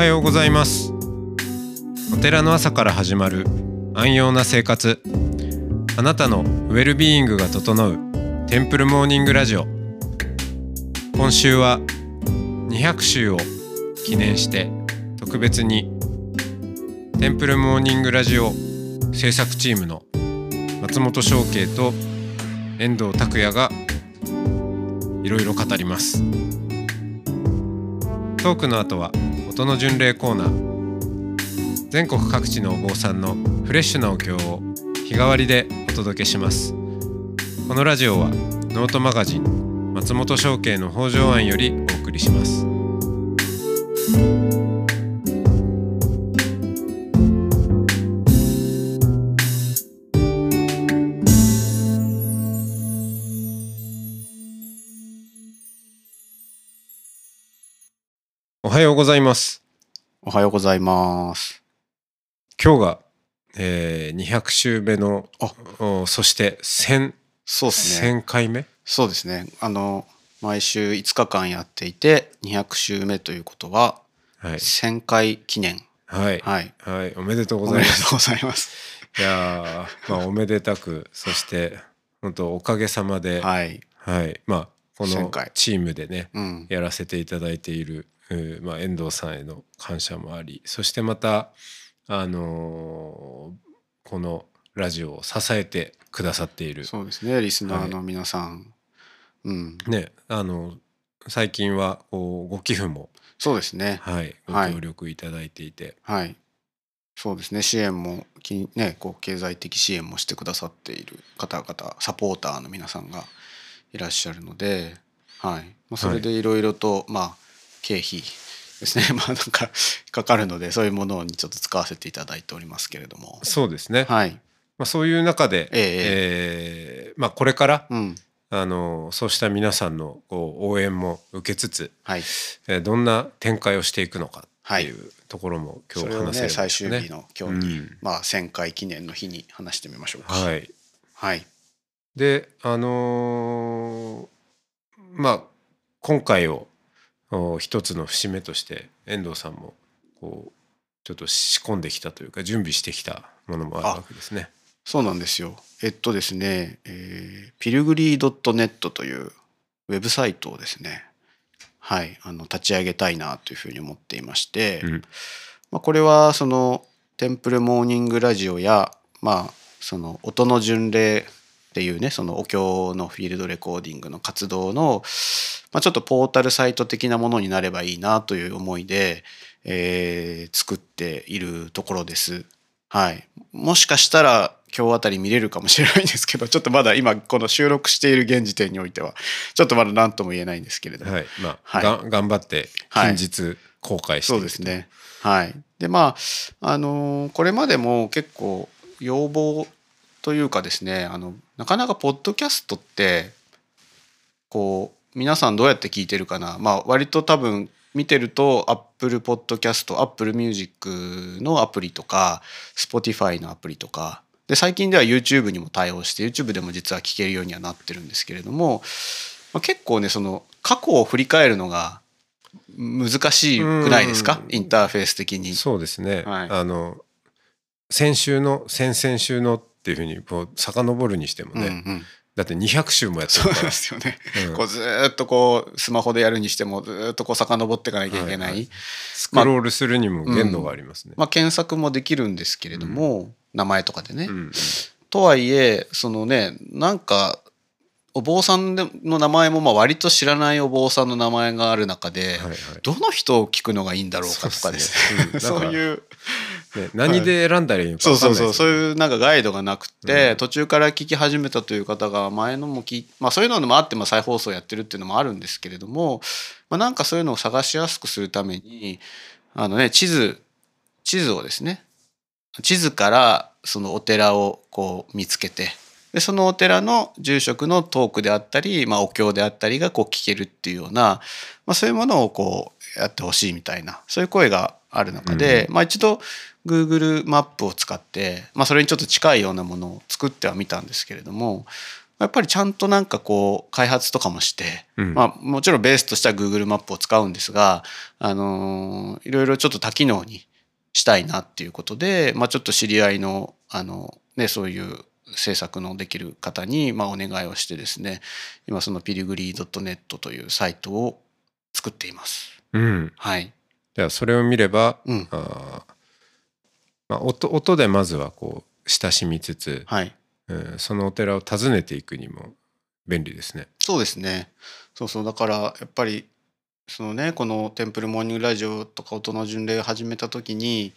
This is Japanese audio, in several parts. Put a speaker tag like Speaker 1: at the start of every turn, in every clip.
Speaker 1: はようございます。お寺の朝から始まる安養な生活。あなたのウェルビーイングが整うテンプルモーニングラジオ。今週は200週を記念して特別にテンプルモーニングラジオ制作チームの松本翔慶と遠藤拓也がいろいろ語ります。トークの後は音の巡礼コーナー。全国各地のお坊さんのフレッシュなお経を日替わりでお届けします。このラジオはノートマガジン松本商家の北条庵よりお送りします。はようございます
Speaker 2: おはようございます。
Speaker 1: 今日が、えー、200週目の
Speaker 2: あ
Speaker 1: おそして1000
Speaker 2: そうですね。
Speaker 1: 1000回目？
Speaker 2: そうですね。あの毎週5日間やっていて200週目ということは
Speaker 1: はい
Speaker 2: 1000回記念。
Speaker 1: はい、
Speaker 2: はい。
Speaker 1: はい、おめでとうご
Speaker 2: お
Speaker 1: ざいます
Speaker 2: めでとうございます。
Speaker 1: いやーまあおめでたくそして本当おかげさまで、はい、
Speaker 2: はい。
Speaker 1: まあこ
Speaker 2: 1000
Speaker 1: の
Speaker 2: 回
Speaker 1: チームでね
Speaker 2: うん。
Speaker 1: やらせていただいている、まあ、遠藤さんへの感謝もありそしてまたあのーこのラジオを支えてくださっている
Speaker 2: そうですね。リスナーの皆さん。うん。
Speaker 1: ねあの最近はこうご寄付も、
Speaker 2: そうですね。
Speaker 1: はい、ご
Speaker 2: はい
Speaker 1: 協力いただいていて、
Speaker 2: はい。そうですね。支援もきね、こう経済的支援もしてくださっている方々、サポーターの皆さんがいらっしゃるので、はい。まあ、それでいろいろと、まあ経費ですね。まあなんかかかるので、そういうものにちょっと使わせていただいておりますけれども。
Speaker 1: そうですね、
Speaker 2: はい。
Speaker 1: まあ、そういう中で、
Speaker 2: ええ
Speaker 1: えーまあ、これから
Speaker 2: うん。
Speaker 1: あのそうした皆さんのこう応援も受けつつ、
Speaker 2: はい。
Speaker 1: えーどんな展開をしていくのかって
Speaker 2: はい
Speaker 1: いうところも今日話せればいいです
Speaker 2: 最終
Speaker 1: ね。
Speaker 2: 日の今日に、
Speaker 1: うん
Speaker 2: まあ1000回記念の日に話してみましょうか。
Speaker 1: はい、
Speaker 2: はい。
Speaker 1: であのーまあ今回をお一つの節目として遠藤さんもこうちょっと仕込んできたというか準備してきたものもあるわけですね。
Speaker 2: そうなんですよ。えっとですね、えー、ピルグリー .net というウェブサイトをですね、はい、あの立ち上げたいなというふうに思っていまして、
Speaker 1: うん
Speaker 2: まあ、これはそのテンプルモーニングラジオや、まあ、その音の巡礼っていうねそのお経のフィールドレコーディングの活動の、まあ、ちょっとポータルサイト的なものになればいいなという思いで、えー作っているところです。はい、もしかしたら今日あたり見れるかもしれないんですけどちょっとまだ今この収録している現時点においてはちょっとまだ何とも言えないんですけれども、
Speaker 1: はいまあ、
Speaker 2: はい
Speaker 1: が頑張って
Speaker 2: はい
Speaker 1: 近日公開していく
Speaker 2: そうですね。はい。でまああのーこれまでも結構要望というかですねあのなかなかポッドキャストってこう皆さんどうやって聞いてるかな。まあ割と多分見てると Apple Podcast、Apple Music のアプリとか Spotify のアプリとかで最近では YouTube にも対応して YouTube でも実は聞けるようにはなってるんですけれども、まあ、結構ねその過去を振り返るのが難しくないですか？
Speaker 1: うん。
Speaker 2: インターフェース的に。
Speaker 1: そうですね、
Speaker 2: はい。
Speaker 1: あの先週の先々週のっていうふうにこう遡るにしてもね、
Speaker 2: うんうん
Speaker 1: だって200週もやって
Speaker 2: そうですよね。
Speaker 1: うん
Speaker 2: こうずーっとこうスマホでやるにしてもずーっとこう遡っていかなきゃいけない。
Speaker 1: はいはいスクロールするにも限度がありますね。
Speaker 2: まあ検索もできるんですけれども、名前とかでね。
Speaker 1: うん
Speaker 2: とはいえそのねなんかお坊さんの名前もまあ割と知らないお坊さんの名前がある中で、
Speaker 1: はいはい
Speaker 2: どの人を聞くのがいいんだろうかとかですね。
Speaker 1: そ
Speaker 2: そう
Speaker 1: ねうん
Speaker 2: いう
Speaker 1: ね、何で選んだらいいのか
Speaker 2: そう
Speaker 1: 分かんないですよね。
Speaker 2: そうそうそう。いうなんかガイドがなくて、
Speaker 1: うん。
Speaker 2: 途中から聞き始めたという方が前のも聞いまあそういうのもあってまあ再放送やってるっていうのもあるんですけれども、まあ、なんかそういうのを探しやすくするためにあのね地図地図をですね地図からそのお寺をこう見つけてでそのお寺の住職のトークであったり、まあ、お経であったりがこう聞けるっていうような、まあ、そういうものをこうやってほしいみたいなそういう声がある中で、まあ、一度 Google マップを使って、まあ、それにちょっと近いようなものを作ってはみたんですけれどもやっぱりちゃんとなんかこう開発とかもして、
Speaker 1: うん。
Speaker 2: まあ、もちろんベースとしては Google マップを使うんですが、あのーいろいろちょっと多機能にしたいなっていうことで、まあ、ちょっと知り合いのあの、ね、そういう制作のできる方にまあお願いをしてですね今そのピリグリー .net というサイトを作っています。
Speaker 1: うん。
Speaker 2: はい、
Speaker 1: じゃあそれを見れば、
Speaker 2: うん。
Speaker 1: あーまあ、音音でまずはこう親しみつつ、
Speaker 2: はい
Speaker 1: うんそのお寺を訪ねていくにも便利ですね。
Speaker 2: そうですね。そうそうだからやっぱりそのねこのテンプルモーニングラジオとか音の巡礼を始めた時に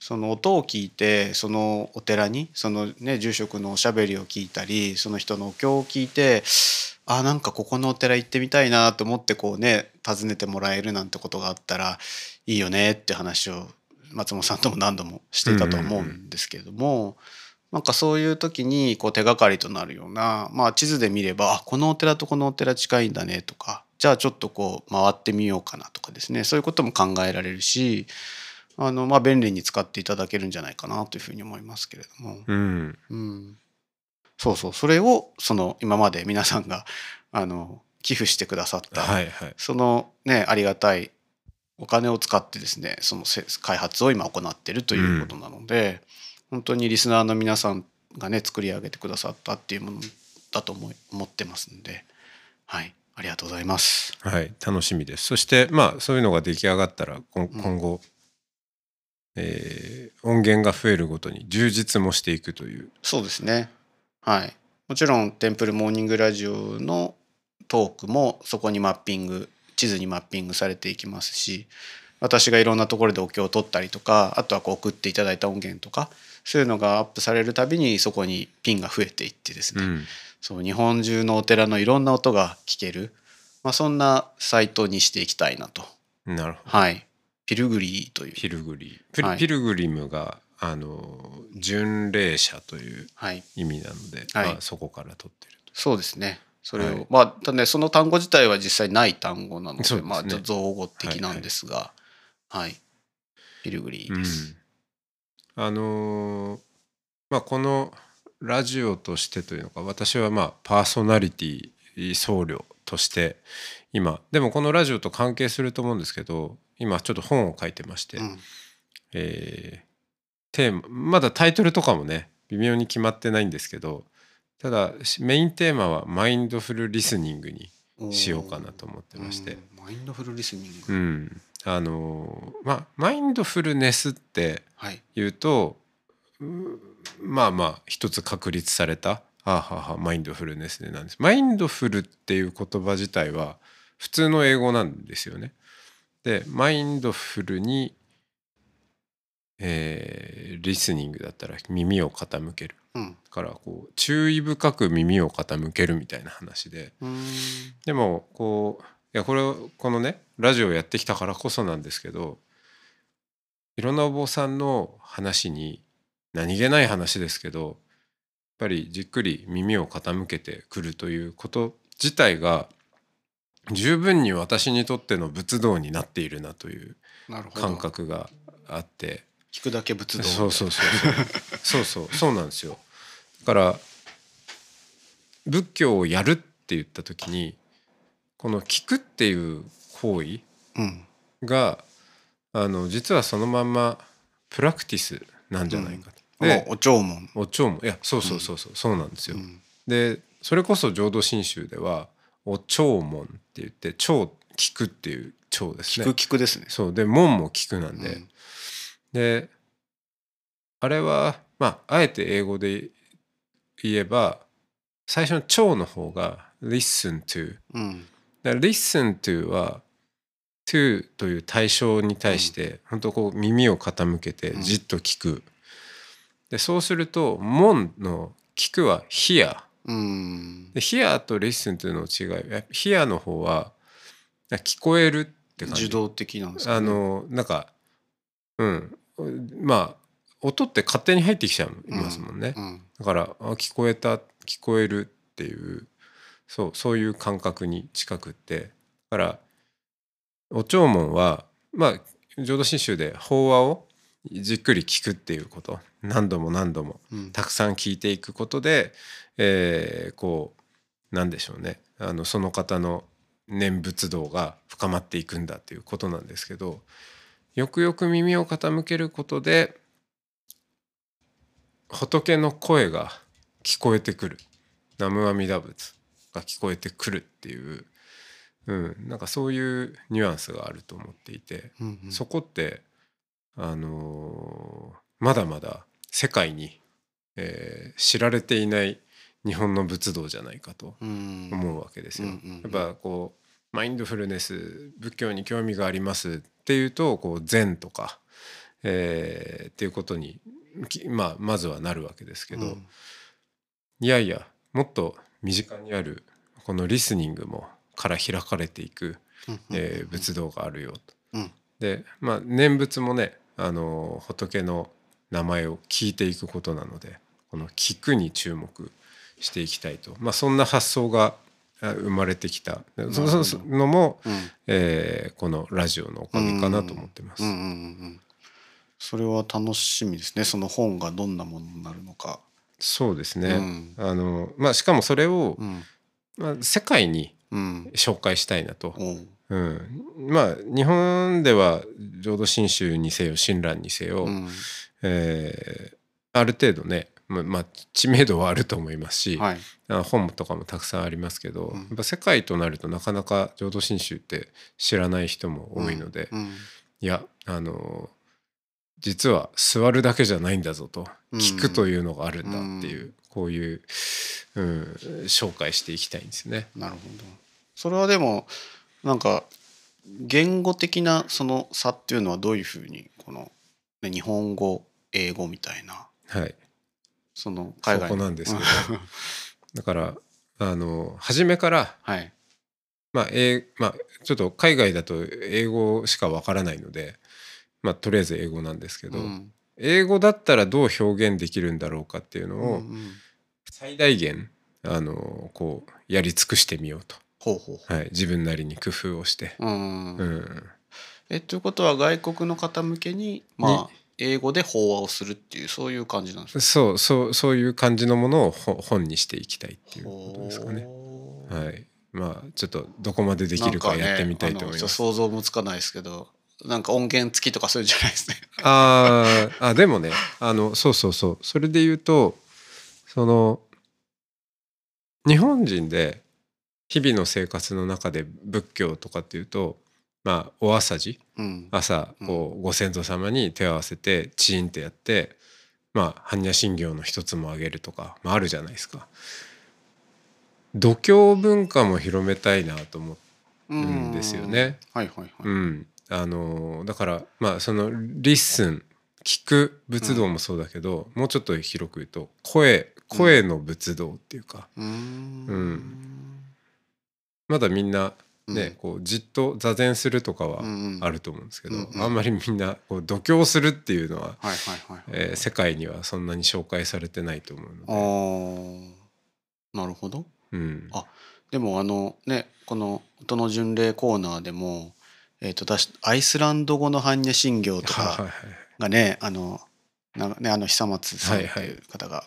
Speaker 2: その音を聞いてそのお寺にそのね住職のおしゃべりを聞いたりその人のお経を聞いてあなんかここのお寺行ってみたいなと思ってこうね訪ねてもらえるなんてことがあったらいいよねって話を松本さんとも何度もしていたと思うんですけれども、なんかそういう時にこう手がかりとなるような、まあ、地図で見ればあこのお寺とこのお寺近いんだねとかじゃあちょっとこう回ってみようかなとかですね。そういうことも考えられるしあの、まあ、便利に使っていただけるんじゃないかなというふうに思いますけれども、
Speaker 1: うん、
Speaker 2: うん、そうそう。それをその今まで皆さんがあの寄付してくださった、
Speaker 1: はいはい。
Speaker 2: そのねありがたいお金を使ってですねそのせ開発を今行っているということなので、本当にリスナーの皆さんがね作り上げてくださったっていうものだと思い思ってますんではいありがとうございます。
Speaker 1: はい、楽しみです。そしてまあそういうのが出来上がったら今今後、えー音源が増えるごとに充実もしていくという。
Speaker 2: そうですねはいもちろんテンプルモーニングラジオのトークもそこにマッピング地図にマッピングされていきますし私がいろんなところでお経を取ったりとかあとはこう送っていただいた音源とかそういうのがアップされるたびにそこにピンが増えていってですね、
Speaker 1: うん、
Speaker 2: そう日本中のお寺のいろんな音が聞ける、まあ、そんなサイトにしていきたいなと。
Speaker 1: なるほど。
Speaker 2: はい。ピルグリーという。
Speaker 1: ピルグリピル,、
Speaker 2: はい。
Speaker 1: ピルグリムがあの巡礼者という
Speaker 2: はい。
Speaker 1: 意味なので、
Speaker 2: はい。
Speaker 1: まあ、そこから取ってると。
Speaker 2: そうですねそれを、
Speaker 1: はい。
Speaker 2: まあただねその単語自体は実際ない単語なので
Speaker 1: ね。
Speaker 2: まあ造語的なんですがはい、ピルグリーです、
Speaker 1: うん、あのーまあこのラジオとしてというのか私はまあパーソナリティ僧侶として今でもこのラジオと関係すると思うんですけど今ちょっと本を書いてまして、
Speaker 2: うん。
Speaker 1: えーテーマまだタイトルとかもね微妙に決まってないんですけどただメインテーマはマインドフルリスニングにしようかなと思ってまして、
Speaker 2: うん。マインドフルリスニング、
Speaker 1: うん、あのーまあマインドフルネスって
Speaker 2: はい。
Speaker 1: 言うとうまあまあ一つ確立されたはあはあはあマインドフルネスでなんです。マインドフルっていう言葉自体は普通の英語なんですよね。でマインドフルに、えーリスニングだったら耳を傾ける
Speaker 2: うん
Speaker 1: からこう注意深く耳を傾けるみたいな話で。でもこういやこれこのねラジオをやってきたからこそなんですけどいろんなお坊さんの話に何気ない話ですけどやっぱりじっくり耳を傾けてくるということ自体が十分に私にとっての仏道になっているなという感覚があって
Speaker 2: 聞くだけ仏道
Speaker 1: そうそうそうそう。そうそうそうなんですよ。だから仏教をやるって言った時にこの聞くっていう行為
Speaker 2: うん。
Speaker 1: があの実はそのまんまプラクティスなんじゃないか。と。
Speaker 2: もう
Speaker 1: で
Speaker 2: お弔問。
Speaker 1: お経もいやそうそうそうそう、そうなんですよ。
Speaker 2: うん。
Speaker 1: でそれこそ浄土真宗ではお経門って言って聴聞くっていう聴ですね。
Speaker 2: 聞く聞くですね。
Speaker 1: そう。で門も聞くなんで、
Speaker 2: うん
Speaker 1: であれはまああえて英語で言えば最初の「聴」の方が「listen to」
Speaker 2: うん。
Speaker 1: だから listen to は to という対象に対して本当こう耳を傾けてじっと聞く。でそうすると門の聞くは hear。
Speaker 2: うん。
Speaker 1: で hear と listen というの違い hear の方は聞こえるって感じ。
Speaker 2: 受動的なんですか、ね、
Speaker 1: あのなんかうんまあ音って勝手に入ってきちゃいますもんね。
Speaker 2: うん
Speaker 1: だからあ聞こえた聞こえるっていうそうそういう感覚に近くって。だからお弔問はまあ浄土真宗で法話をじっくり聞くっていうこと。何度も何度も
Speaker 2: うん。
Speaker 1: たくさん聞いていくことで、えーこうなんでしょうね。あのその方の念仏道が深まっていくんだっていうことなんですけどよくよく耳を傾けることで仏の声が聞こえてくる。南無阿弥陀仏が聞こえてくるっていう、うん、なんかそういうニュアンスがあると思っていて。
Speaker 2: うんうん。
Speaker 1: そこってあのーまだまだ世界に、えー知られていない日本の仏道じゃないかと
Speaker 2: うん。
Speaker 1: 思うわけですよ。やっぱこうマインドフルネス仏教に興味がありますっていうとこう禅とか、えーっていうことに、きまあ、まずはなるわけですけど、
Speaker 2: うん。
Speaker 1: いやいやもっと身近にあるこのリスニングもから開かれていく、
Speaker 2: うん
Speaker 1: えー仏道があるよと。
Speaker 2: うん。
Speaker 1: でまあ念仏もねあの仏の名前を聞いていくことなのでこの聞くに注目していきたいと、まあ、そんな発想があ生まれてきた。そそのも、
Speaker 2: うん。
Speaker 1: えーこのラジオのおかげかなと思ってます。
Speaker 2: うんうんうんうん。それは楽しみですね。その本がどんなものになるのか。
Speaker 1: そうですね、
Speaker 2: うん。
Speaker 1: あのまあ、しかもそれを、
Speaker 2: うん。
Speaker 1: まあ、世界に
Speaker 2: うん。
Speaker 1: 紹介したいなと。
Speaker 2: おう。
Speaker 1: うん、まあ日本では浄土真宗にせよ親鸞にせよ、
Speaker 2: うん。
Speaker 1: えーある程度ねまあまあ知名度はあると思いますし、
Speaker 2: はい。
Speaker 1: あ本とかもたくさんありますけど、
Speaker 2: うん。
Speaker 1: やっぱ世界となるとなかなか浄土真宗って知らない人も多いので、
Speaker 2: うん。
Speaker 1: いやあの実は座るだけじゃないんだぞと、
Speaker 2: うん。
Speaker 1: 聞くというのがあるんだっていう、
Speaker 2: うん。
Speaker 1: こういう、うん、紹介していきたいんですね。
Speaker 2: なるほど。それはでもなんか言語的なその差っていうのはどういうふうにこの、ね、日本語英語みたいな
Speaker 1: はい、
Speaker 2: その海外
Speaker 1: そこなんですけど。だからあの初めから
Speaker 2: はい。
Speaker 1: まあ、えまあ、ちょっと海外だと英語しかわからないので、まあ、とりあえず英語なんですけど、
Speaker 2: うん。
Speaker 1: 英語だったらどう表現できるんだろうかっていうのを
Speaker 2: うんうん
Speaker 1: 最大限あのこうやり尽くしてみようと、
Speaker 2: ほうほうほ
Speaker 1: はい、自分なりに工夫をして、
Speaker 2: ううん
Speaker 1: うん、
Speaker 2: えということは外国の方向けにまあ英語で法話をするっていうそういう感じなんですか？
Speaker 1: そうそうそういう感じのものをほ本にしていきたいっていうことですかね。はい、まあちょっとどこまでできるかやってみたいと思います。
Speaker 2: ね想像もつかないですけどなんか音源付きとかそういうんじゃないですね。
Speaker 1: あーあでもねあのそうそうそうそれで言うとその日本人で日々の生活の中で仏教とかっていうとまあお朝事
Speaker 2: うん。
Speaker 1: 朝こうご先祖様に手を合わせてチーンってやってまあ般若心経の一つもあげるとか、まあ、あるじゃないですか。読経文化も広めたいなと思
Speaker 2: うん
Speaker 1: ですよね。
Speaker 2: はいはいはい。
Speaker 1: うん、あのだからまあその listen聞く仏道もそうだけど、もうちょっと広く言うと声声の仏道っていうか、
Speaker 2: うーん。
Speaker 1: うん。まだみんなね、こうじっと座禅するとかはあると思うんですけど、あんまりみんなこう度胸するっていうのは、世界にはそんなに紹介されてないと思う
Speaker 2: あ
Speaker 1: の
Speaker 2: ー。なるほど。
Speaker 1: で、うん、
Speaker 2: あでもあのねこの音の巡礼コーナーでも、えー、と出しアイスランド語の般若心経とかがねあのなねあの久松さんって
Speaker 1: はいはい
Speaker 2: いう方が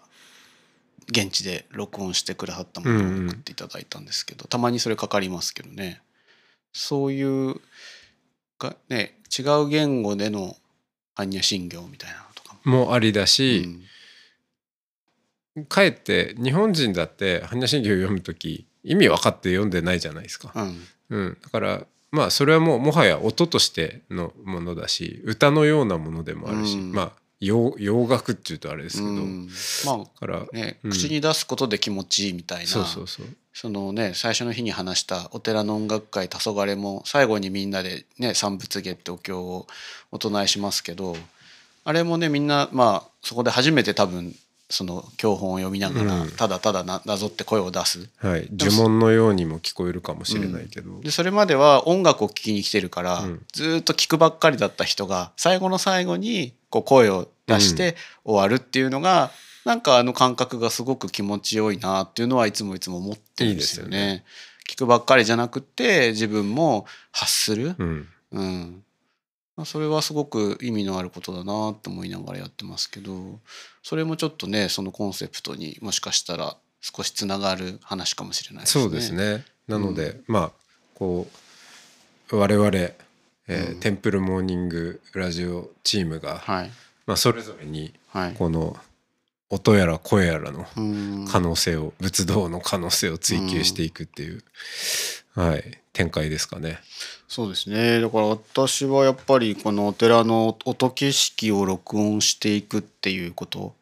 Speaker 2: 現地で録音してくださったものを送っていただいたんですけど、たまにそれかかりますけどねそういうがね違う言語での般若心経みたいなのとかも。
Speaker 1: もありだし、
Speaker 2: うん。
Speaker 1: かえって日本人だって般若心経を読む時意味分かって読んでないじゃないですか。
Speaker 2: うん。
Speaker 1: うん、だからまあそれはもうもはや音としてのものだし歌のようなものでもあるし、
Speaker 2: うん。
Speaker 1: まあ洋洋楽っていうとあれですけど、
Speaker 2: うん。ま
Speaker 1: だから
Speaker 2: あね、
Speaker 1: うん。
Speaker 2: 口に出すことで気持ちいいみたいな。
Speaker 1: そうそうそう
Speaker 2: そのね最初の日に話したお寺の音楽会黄昏も最後にみんなでね三仏下ってお経をお唱えしますけどあれもねみんなまあそこで初めて多分その教本を読みながら、
Speaker 1: うん。
Speaker 2: ただただななぞって声を出す。
Speaker 1: はい、呪文のようにも聞こえるかもしれないけど、
Speaker 2: でそれまでは音楽を聴きに来てるから、
Speaker 1: うん。
Speaker 2: ずーっと聴くばっかりだった人が最後の最後にこう声を出して終わるっていうのが、なんかあの感覚がすごく気持ちよいなっていうのはいつもいつも思ってるんですよね。
Speaker 1: いいで
Speaker 2: 聞くばっかりじゃなくて自分も発する、
Speaker 1: うん。
Speaker 2: うん。まあ、それはすごく意味のあることだなと思いながらやってますけどそれもちょっとねそのコンセプトにもしかしたら少しつながる話かもしれないですね。
Speaker 1: そうですね。なので、まあこう我々、えー
Speaker 2: うん。
Speaker 1: テンプルモーニングラジオチームが、
Speaker 2: はい。
Speaker 1: まあ、それぞれに
Speaker 2: はい。
Speaker 1: 音やら声やらの
Speaker 2: うん。
Speaker 1: 可能性を、仏道の可能性を追求していくっていう、はい、展開ですかね。
Speaker 2: そうですね。だから私はやっぱりこのお寺の音景色を録音していくっていうこと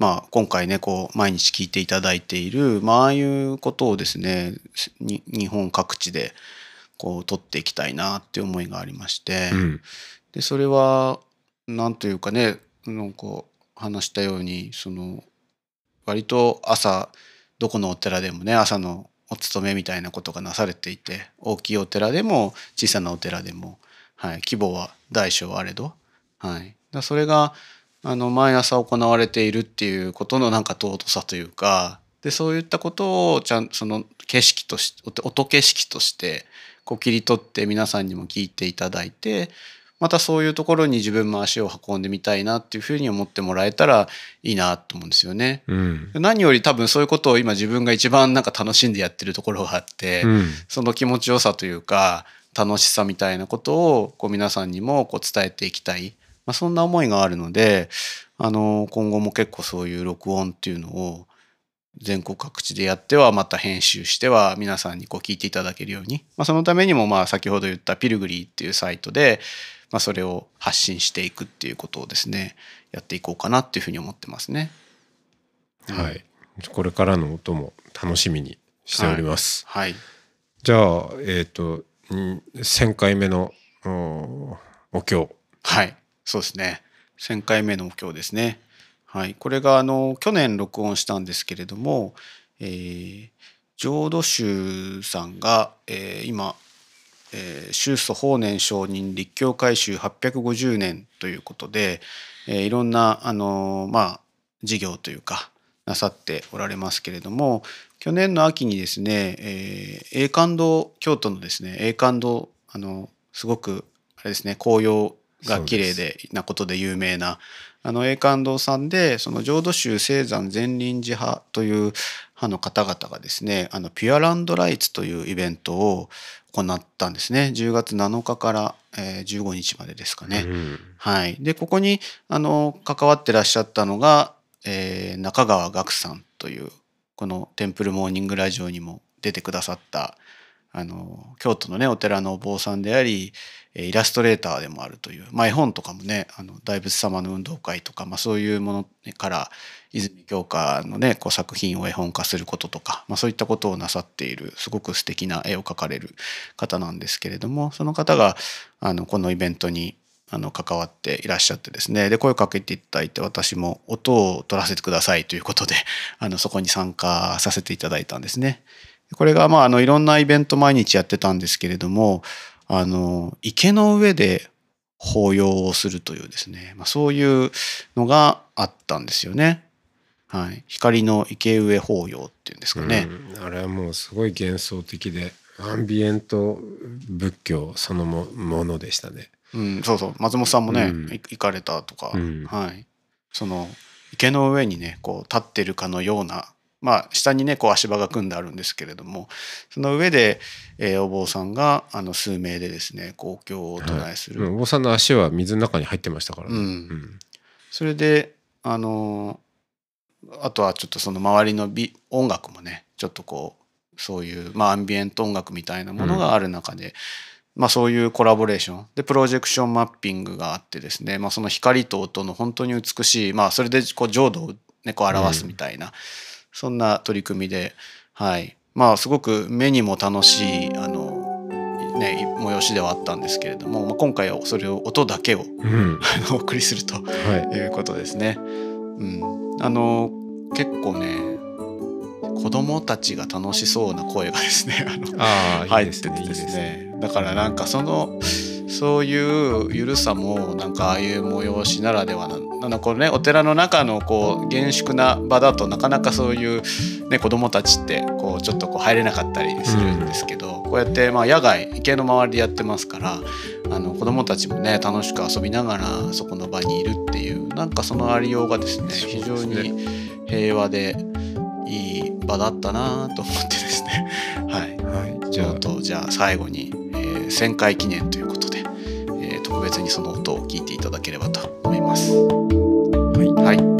Speaker 2: まあ今回ねこう毎日聞いていただいている、まあああいうことをですねに日本各地でこう撮っていきたいなって思いがありまして、
Speaker 1: うん。
Speaker 2: でそれはなんというかねなんか話したようにその割と朝どこのお寺でもね朝のお勤めみたいなことがなされていて大きいお寺でも小さなお寺でも、はい、規模は大小あれど、はい、だそれがあの毎朝行われているっていうことのなんか尊さというかでそういったことをちゃんその景色とし音音景色としてこう切り取って皆さんにも聞いていただいてまたそういうところに自分も足を運んでみたいなっていうふうに思ってもらえたらいいなと思うんですよね。
Speaker 1: うん。
Speaker 2: 何より多分そういうことを今自分が一番なんか楽しんでやってるところがあって、
Speaker 1: うん。
Speaker 2: その気持ちよさというか楽しさみたいなことをこう皆さんにもこう伝えていきたい、まあ、そんな思いがあるのであの今後も結構そういう録音っていうのを全国各地でやってはまた編集しては皆さんにこう聞いていただけるように、まあ、そのためにもまあ先ほど言ったピルグリーっていうサイトで、まあ、それを発信していくっていうことをですねやっていこうかなっていうふうに思ってますね。
Speaker 1: はい、これからの音も楽しみにしております。
Speaker 2: はい、
Speaker 1: じゃあえっ、とん1,000回目のおお経
Speaker 2: はい、そうですね。1000回目のお経ですね。はい、これがあの去年録音したんですけれども、えー浄土宗さんが、えー今、えー宗祖法然上人立教改修850年ということで、えーいろんなあのーまあ事業というかなさっておられますけれども去年の秋にですね、えー栄冠堂京都のですね栄冠堂あのすごくあれですね紅葉が綺麗でなことで有名なあの栄冠堂さんでその浄土宗青山善林寺派という派の方々がですねあのピュアランドライツというイベントを行ったんですね。10月7日から、えー15日までですかね。
Speaker 1: うん。
Speaker 2: はい、でここにあの関わってらっしゃったのが、えー中川岳さんというこの「テンプルモーニングラジオ」にも出てくださったあの京都のねお寺のお坊さんでありえーイラストレーターでもあるという、まあ、絵本とかもねあの大仏様の運動会とか、まあ、そういうものから泉鏡花のねこう作品を絵本化することとか、まあ、そういったことをなさっているすごく素敵な絵を描かれる方なんですけれどもその方があのこのイベントにあの関わっていらっしゃってですねで声をかけていただいて私も音を取らせてくださいということで あのそこに参加させていただいたんですね。これがまああのいろんなイベント毎日やってたんですけれどもあの池の上で法要をするというですね、まあ、そういうのがあったんですよね。はい、光の池上法要っていうんですかね。
Speaker 1: うん。あれはもうすごい幻想的でアンビエント仏教そのもものでしたね。
Speaker 2: うん、そうそう。松本さんもね、
Speaker 1: うん。
Speaker 2: い行かれたとか、
Speaker 1: うん。
Speaker 2: はい、その池の上にねこう立ってるかのようなまあ下にねこう足場が組んであるんですけれどもその上で、えーお坊さんがあの数名でですねこうお経をお唱えする、
Speaker 1: うん。お坊さんの足は水の中に入ってましたからね。
Speaker 2: それであのあとはちょっとその周りの美音楽もねちょっとこうそういう、まあ、アンビエント音楽みたいなものがある中で、まあ、そういうコラボレーション。でプロジェクションマッピングがあってですね、まあ、その光と音の本当に美しい、まあ、それでこう浄土を、ね、こう表すみたいな、そんな取り組みで、はい。まあ、すごく目にも楽しいあの、ね、催しではあったんですけれども、まあ、今回はそれを音だけを
Speaker 1: うん。
Speaker 2: お送りすると
Speaker 1: はい。
Speaker 2: いうことですね。うん、あの結構ね子供たちが楽しそうな声がですね あの入っててで
Speaker 1: ですすね。
Speaker 2: ねだからなんかそのそういうゆるさもなんかああいう催しならではななんだこうねお寺の中のこう厳粛な場だとなかなかそういう、ね、子供たちってこうちょっとこう入れなかったりするんですけど、こうやってまあ野外池の周りでやってますからあの子供たちもね楽しく遊びながらそこの場にいるっていうなんかそのありようがですね非常に平和でいい場だったなと思ってですね。はい。
Speaker 1: はい、じ
Speaker 2: じゃ
Speaker 1: ゃあ
Speaker 2: あとじゃあ最後に、えー1000回記念ということで、えー特別にその音を聞いていただければと思います。
Speaker 1: はい
Speaker 2: はい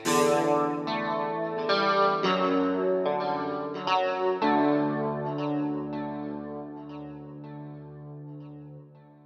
Speaker 1: う。